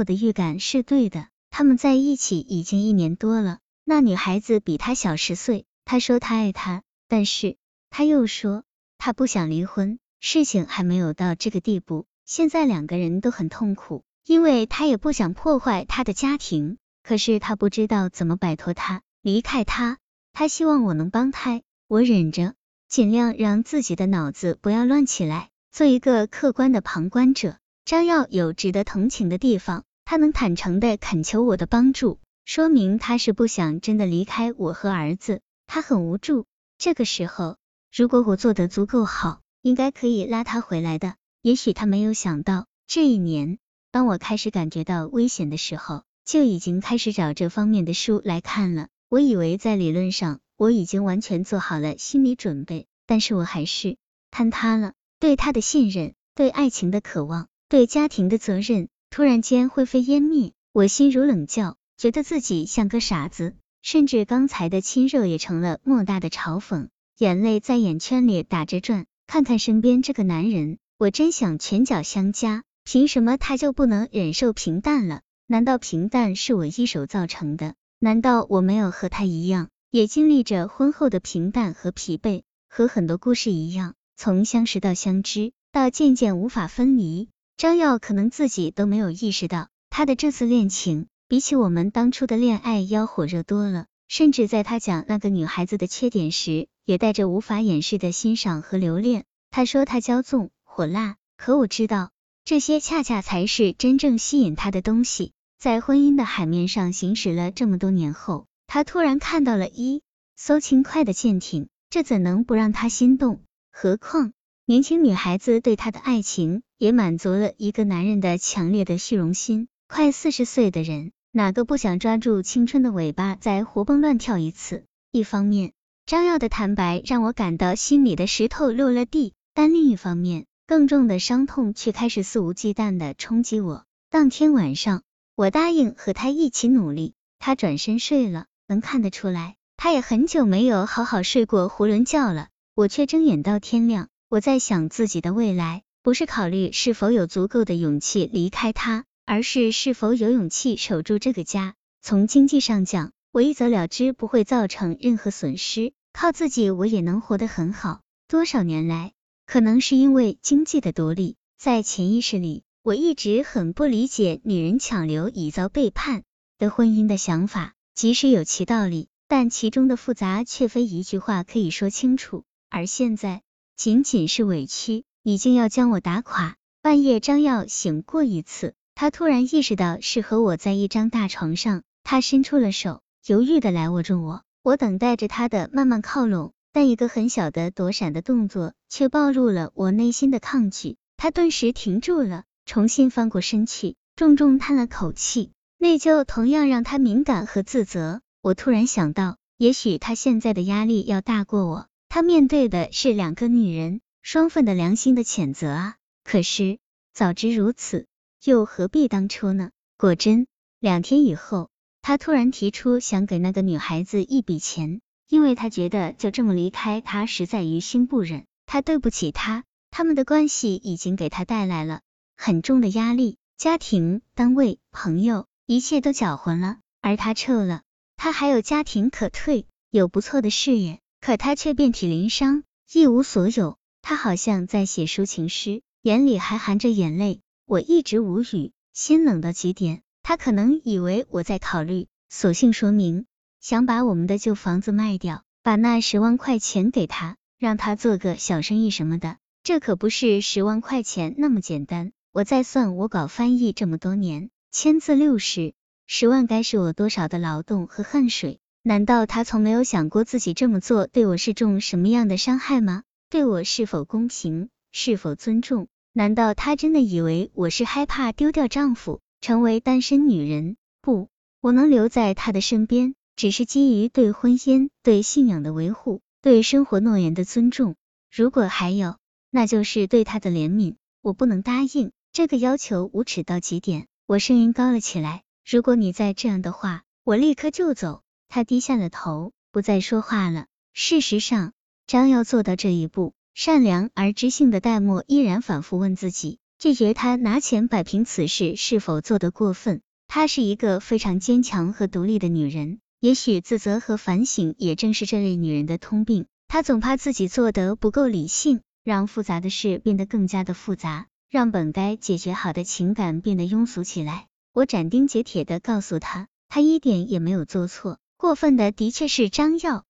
我的预感是对的，他们在一起已经一年多了。那女孩子比他小十岁，他说他爱她，但是他又说他不想离婚。事情还没有到这个地步，现在两个人都很痛苦，因为他也不想破坏他的家庭，可是他不知道怎么摆脱他，离开他。他希望我能帮他，我忍着，尽量让自己的脑子不要乱起来，做一个客观的旁观者。张耀有值得同情的地方，他能坦诚的恳求我的帮助，说明他是不想真的离开我和儿子。他很无助，这个时候，如果我做得足够好。应该可以拉他回来的。也许他没有想到，这一年，当我开始感觉到危险的时候，就已经开始找这方面的书来看了。我以为在理论上我已经完全做好了心理准备，但是我还是坍塌了。对他的信任，对爱情的渴望，对家庭的责任，突然间灰飞烟灭。我心如冷窖，觉得自己像个傻子，甚至刚才的亲热也成了莫大的嘲讽，眼泪在眼圈里打着转。看看身边这个男人，我真想拳脚相加。凭什么他就不能忍受平淡了？难道平淡是我一手造成的？难道我没有和他一样，也经历着婚后的平淡和疲惫？和很多故事一样，从相识到相知，到渐渐无法分离。张耀可能自己都没有意识到，他的这次恋情比起我们当初的恋爱要火热多了。甚至在他讲那个女孩子的缺点时，也带着无法掩饰的欣赏和留恋。他说她骄纵、火辣，可我知道，这些恰恰才是真正吸引他的东西。在婚姻的海面上行驶了这么多年后，他突然看到了一艘轻快的舰艇，这怎能不让他心动？何况年轻女孩子对他的爱情，也满足了一个男人的强烈的虚荣心。快四十岁的人。哪个不想抓住青春的尾巴再活蹦乱跳一次？一方面，张耀的坦白让我感到心里的石头落了地，但另一方面，更重的伤痛却开始肆无忌惮的冲击我。当天晚上，我答应和他一起努力，他转身睡了。能看得出来，他也很久没有好好睡过囫囵觉了。我却睁眼到天亮。我在想自己的未来，不是考虑是否有足够的勇气离开他。而是是否有勇气守住这个家。从经济上讲，我一走了之不会造成任何损失，靠自己我也能活得很好。多少年来，可能是因为经济的独立，在潜意识里，我一直很不理解女人强留以遭背叛的婚姻的想法。即使有其道理，但其中的复杂却非一句话可以说清楚。而现在，仅仅是委屈，已经要将我打垮。半夜，张耀醒过一次。他突然意识到是和我在一张大床上，他伸出了手，犹豫的来握住我。我等待着他的慢慢靠拢，但一个很小的躲闪的动作却暴露了我内心的抗拒。他顿时停住了，重新翻过身去，重重叹了口气。内疚同样让他敏感和自责。我突然想到，也许他现在的压力要大过我，他面对的是两个女人，双份的良心的谴责啊！可是早知如此。又何必当初呢？果真，两天以后，他突然提出想给那个女孩子一笔钱，因为他觉得就这么离开她实在于心不忍，他对不起她。他们的关系已经给他带来了很重的压力，家庭、单位、朋友，一切都搅浑了。而他撤了，他还有家庭可退，有不错的事业，可他却遍体鳞伤，一无所有。他好像在写抒情诗，眼里还含着眼泪。我一直无语，心冷到极点。他可能以为我在考虑，索性说明想把我们的旧房子卖掉，把那十万块钱给他，让他做个小生意什么的。这可不是十万块钱那么简单。我再算我搞翻译这么多年，千字六十，十万该是我多少的劳动和汗水？难道他从没有想过自己这么做对我是种什么样的伤害吗？对我是否公平？是否尊重？难道他真的以为我是害怕丢掉丈夫，成为单身女人？不，我能留在他的身边，只是基于对婚姻、对信仰的维护，对生活诺言的尊重。如果还有，那就是对他的怜悯。我不能答应这个要求，无耻到极点。我声音高了起来。如果你再这样的话，我立刻就走。他低下了头，不再说话了。事实上，张耀做到这一步。善良而知性的戴墨依然反复问自己：拒绝他拿钱摆平此事是否做得过分？她是一个非常坚强和独立的女人，也许自责和反省也正是这类女人的通病。她总怕自己做得不够理性，让复杂的事变得更加的复杂，让本该解决好的情感变得庸俗起来。我斩钉截铁的告诉她，她一点也没有做错，过分的的确是张耀。